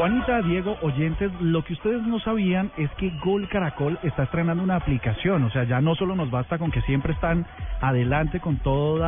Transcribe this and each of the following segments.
Juanita, Diego, oyentes, lo que ustedes no sabían es que Gol Caracol está estrenando una aplicación, o sea, ya no solo nos basta con que siempre están adelante con todos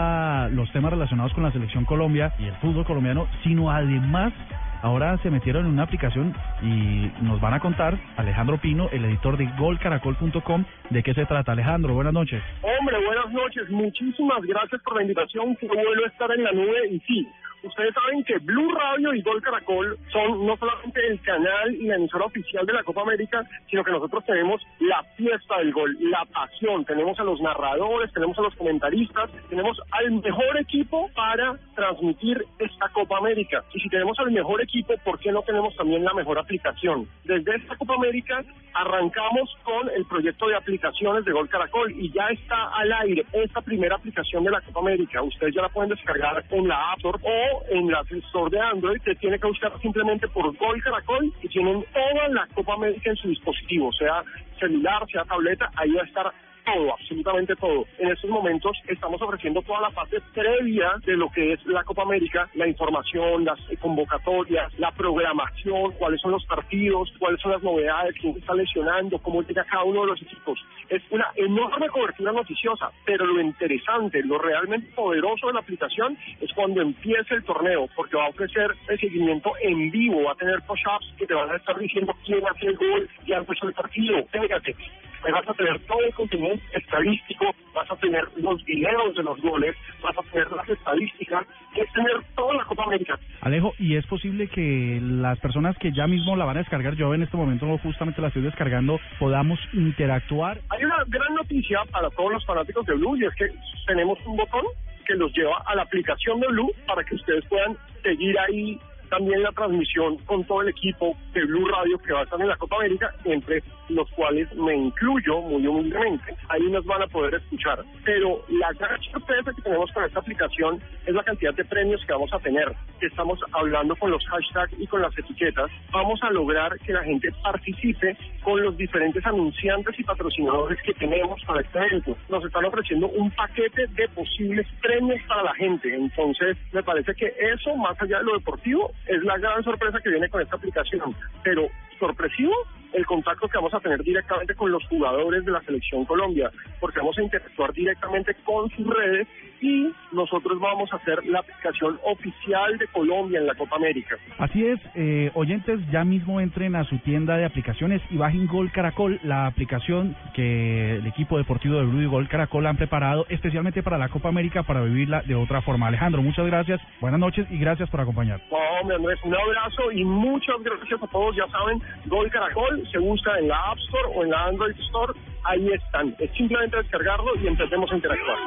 los temas relacionados con la selección Colombia y el fútbol colombiano, sino además ahora se metieron en una aplicación y nos van a contar Alejandro Pino, el editor de golcaracol.com, de qué se trata. Alejandro, buenas noches. Hombre, buenas noches. Muchísimas gracias por la invitación. Qué bueno estar en la nube y sí, Ustedes saben que Blue Radio y Gol Caracol son no solamente el canal y la emisora oficial de la Copa América, sino que nosotros tenemos la fiesta del gol, la pasión. Tenemos a los narradores, tenemos a los comentaristas, tenemos al mejor equipo para transmitir esta Copa América. Y si tenemos al mejor equipo, ¿por qué no tenemos también la mejor aplicación? Desde esta Copa América arrancamos con el proyecto de aplicaciones de Gol Caracol y ya está al aire esta primera aplicación de la Copa América. Ustedes ya la pueden descargar en la App Store o en la Store de Android, que tiene que buscar simplemente por Gol Caracol y tienen toda la Copa América en su dispositivo, sea celular, sea tableta, ahí va a estar todo, absolutamente todo. En estos momentos estamos ofreciendo toda la parte previa de lo que es la Copa América, la información, las convocatorias, la programación, cuáles son los partidos, cuáles son las novedades, quién está lesionando, cómo llega cada uno de los equipos. Es una enorme cobertura noticiosa, pero lo interesante, lo realmente poderoso de la aplicación es cuando empiece el torneo, porque va a ofrecer el seguimiento en vivo, va a tener push-ups que te van a estar diciendo quién hace el gol, ya empezó el partido, fíjate vas a tener todo el contenido estadístico, vas a tener los videos de los goles, vas a tener las estadísticas, es tener toda la Copa América. Alejo, ¿y es posible que las personas que ya mismo la van a descargar, yo en este momento justamente la estoy descargando, podamos interactuar? Hay una gran noticia para todos los fanáticos de Blue y es que tenemos un botón que los lleva a la aplicación de Blue para que ustedes puedan seguir ahí también la transmisión con todo el equipo de Blue Radio que va a estar en la Copa América, entre los cuales me incluyo muy humildemente. Ahí nos van a poder escuchar. Pero la gran sorpresa que tenemos con esta aplicación es la cantidad de premios que vamos a tener. Estamos hablando con los hashtags y con las etiquetas. Vamos a lograr que la gente participe con los diferentes anunciantes y patrocinadores que tenemos para este evento. Nos están ofreciendo un paquete de posibles premios para la gente. Entonces, me parece que eso, más allá de lo deportivo, es la gran sorpresa que viene con esta aplicación. Pero sorpresivo el contacto que vamos a tener directamente con los jugadores de la selección Colombia, porque vamos a interactuar directamente con sus redes y nosotros vamos a hacer la aplicación oficial de Colombia en la Copa América. Así es, eh, oyentes, ya mismo entren a su tienda de aplicaciones y bajen Gol Caracol, la aplicación que el equipo deportivo de Blue y Gol Caracol han preparado especialmente para la Copa América para vivirla de otra forma. Alejandro, muchas gracias, buenas noches y gracias por acompañar. No, Andrés, un abrazo y muchas gracias a todos, ya saben, Gol Caracol se busca en la App Store o en la Android Store, ahí están. Es simplemente descargarlo y empecemos a interactuar.